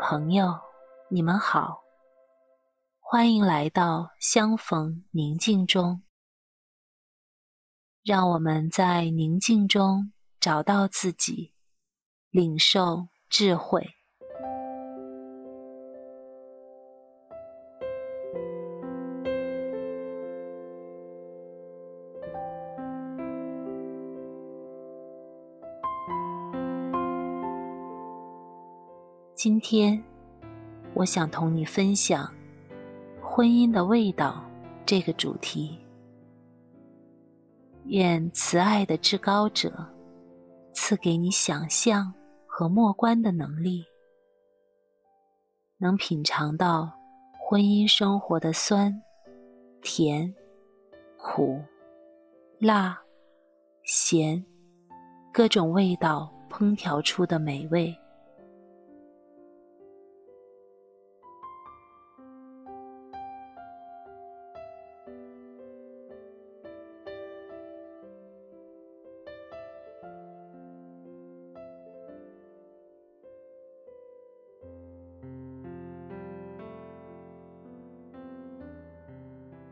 朋友，你们好，欢迎来到相逢宁静中。让我们在宁静中找到自己，领受智慧。今天，我想同你分享“婚姻的味道”这个主题。愿慈爱的至高者赐给你想象和默观的能力，能品尝到婚姻生活的酸、甜、苦、辣、咸，各种味道烹调出的美味。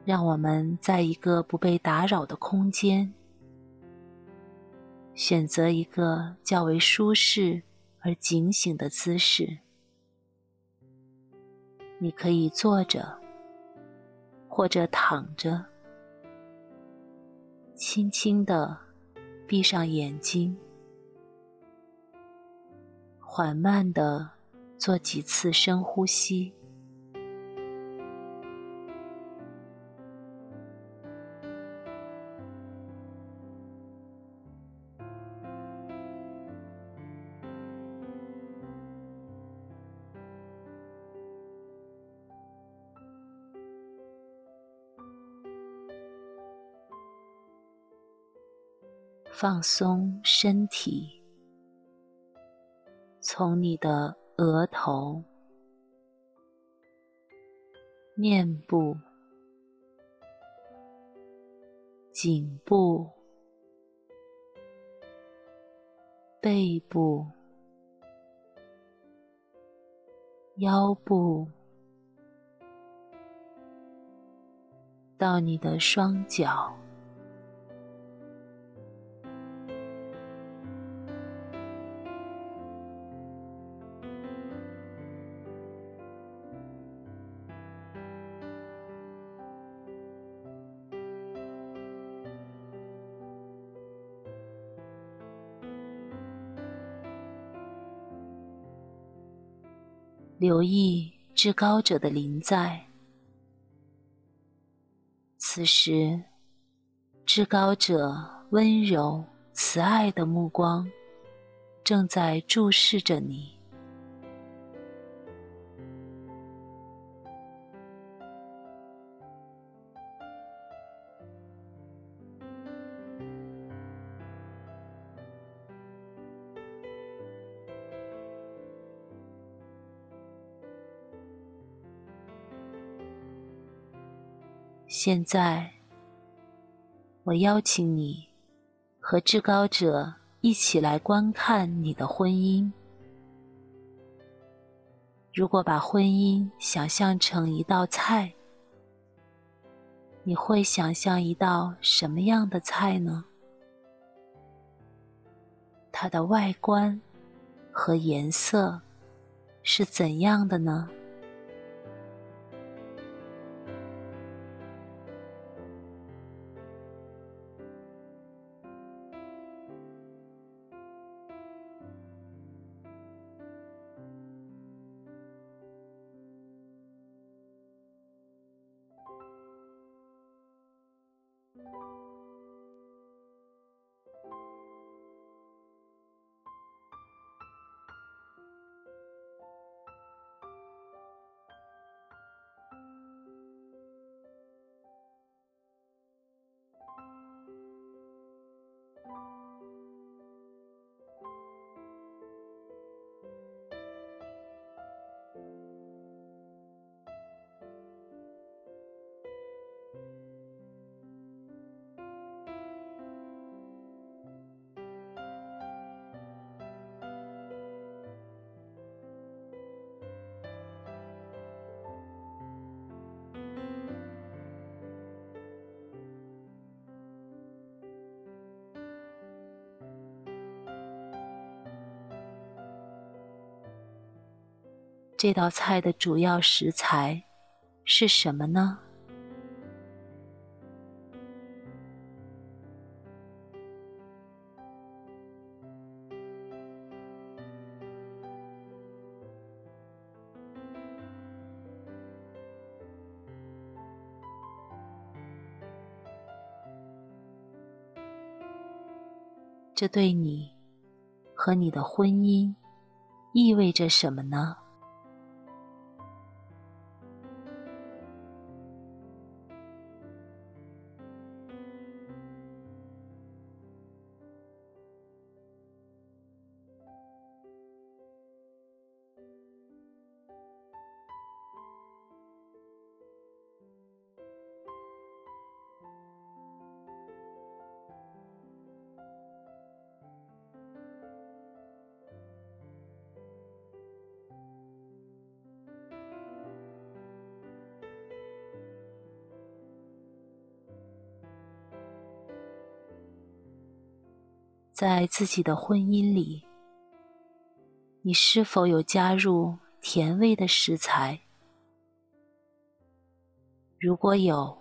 让我们在一个不被打扰的空间，选择一个较为舒适而警醒的姿势。你可以坐着，或者躺着，轻轻地闭上眼睛，缓慢地做几次深呼吸。放松身体，从你的额头、面部、颈部、背部、腰部，到你的双脚。留意至高者的临在。此时，至高者温柔慈爱的目光正在注视着你。现在，我邀请你和至高者一起来观看你的婚姻。如果把婚姻想象成一道菜，你会想象一道什么样的菜呢？它的外观和颜色是怎样的呢？这道菜的主要食材是什么呢？这对你和你的婚姻意味着什么呢？在自己的婚姻里，你是否有加入甜味的食材？如果有，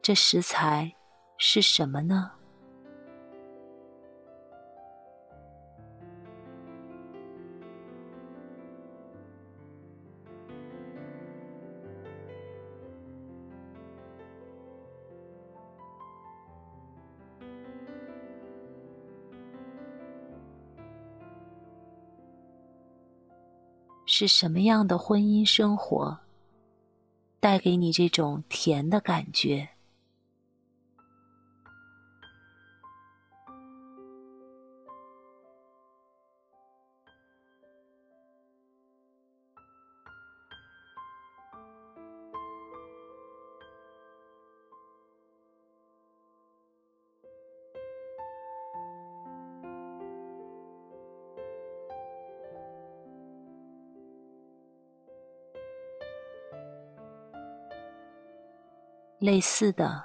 这食材是什么呢？是什么样的婚姻生活带给你这种甜的感觉？类似的，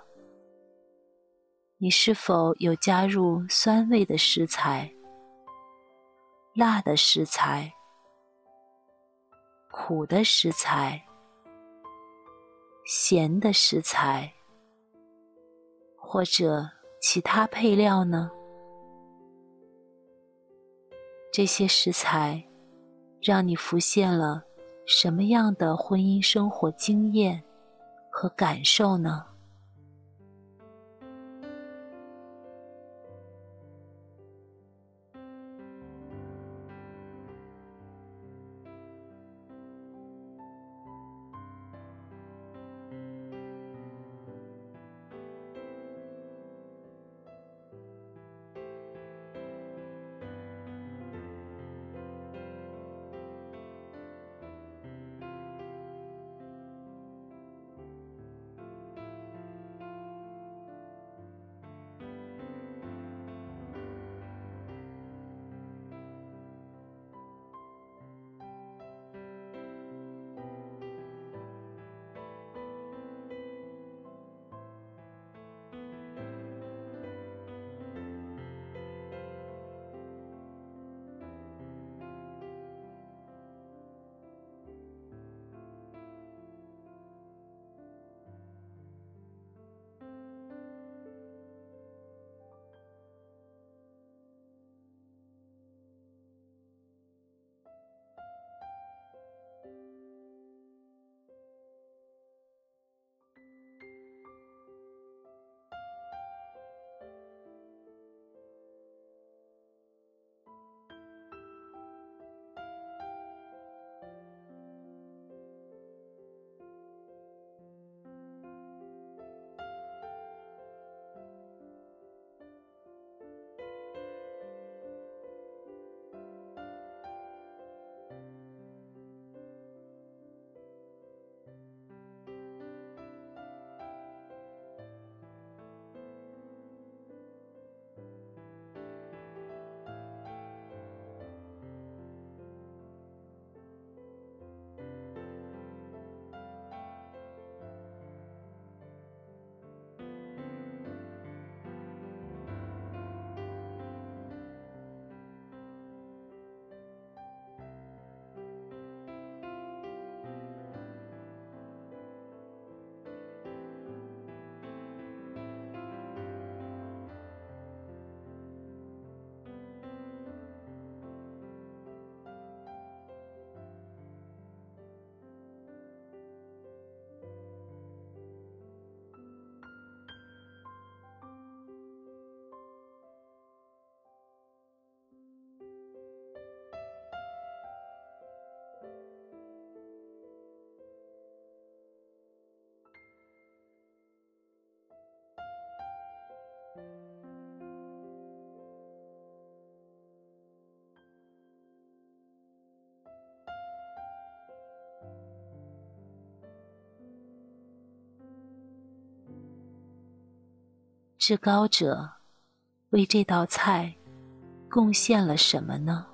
你是否有加入酸味的食材、辣的食材、苦的食材、咸的食材，或者其他配料呢？这些食材让你浮现了什么样的婚姻生活经验？和感受呢？至高者为这道菜贡献了什么呢？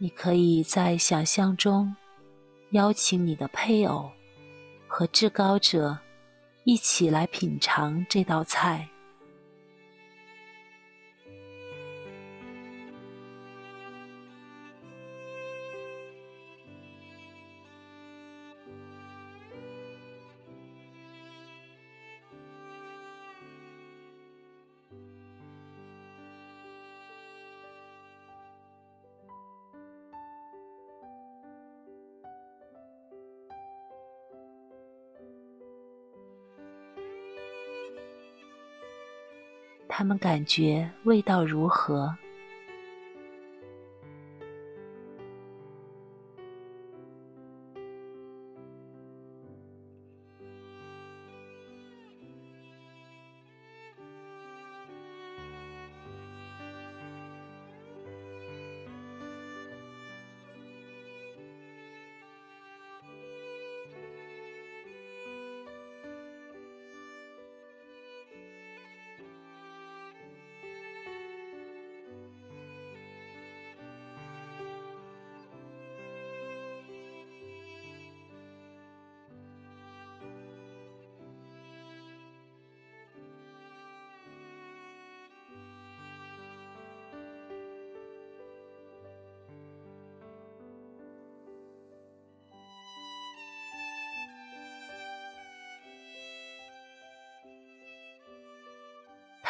你可以在想象中邀请你的配偶和至高者一起来品尝这道菜。他们感觉味道如何？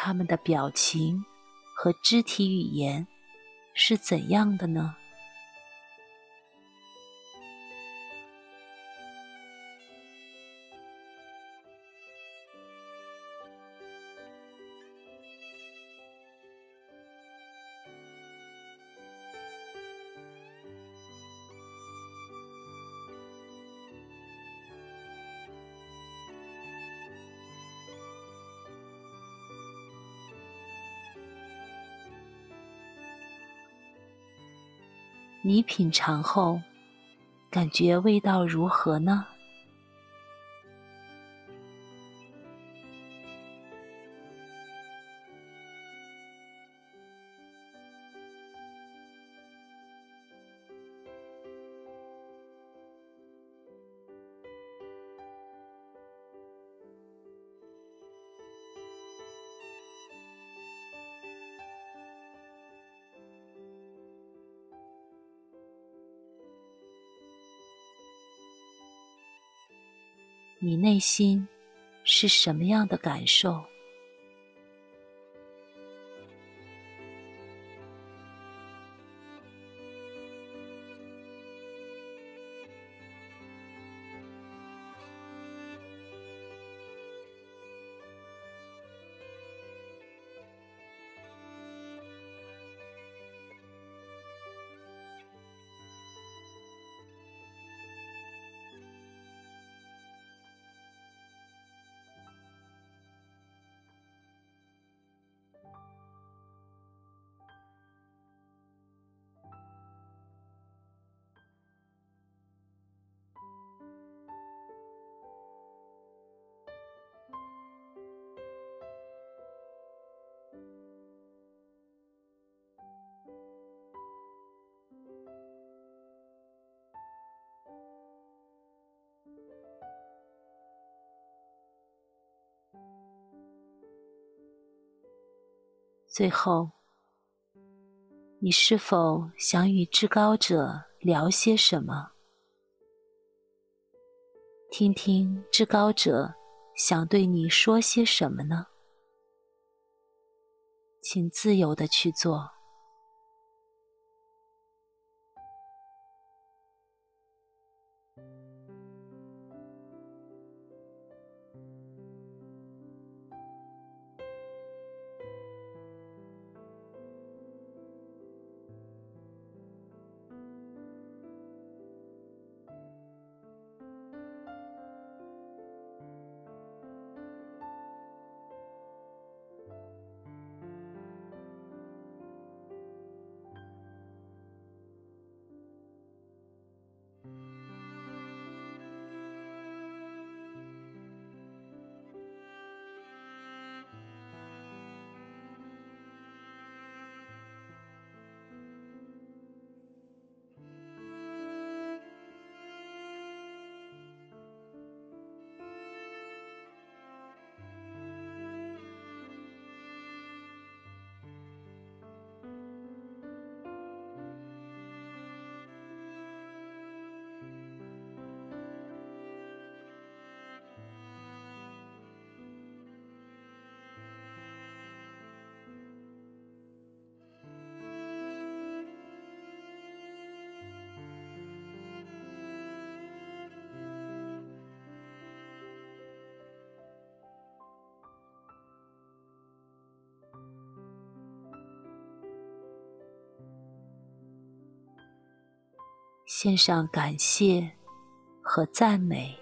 他们的表情和肢体语言是怎样的呢？你品尝后，感觉味道如何呢？你内心是什么样的感受？最后，你是否想与至高者聊些什么？听听至高者想对你说些什么呢？请自由的去做。献上感谢和赞美。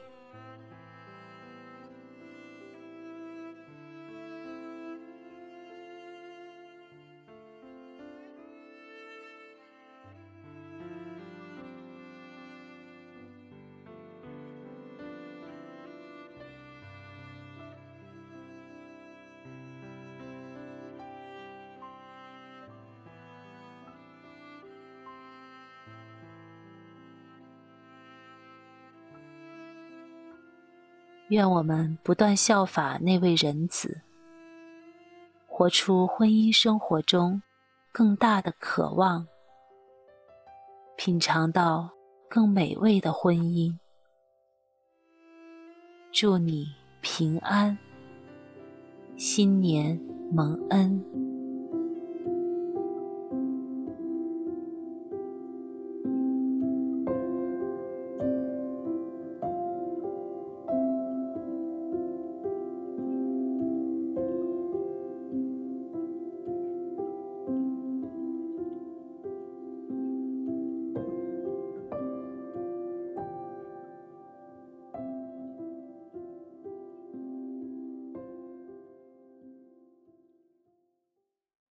愿我们不断效法那位人子，活出婚姻生活中更大的渴望，品尝到更美味的婚姻。祝你平安，新年蒙恩。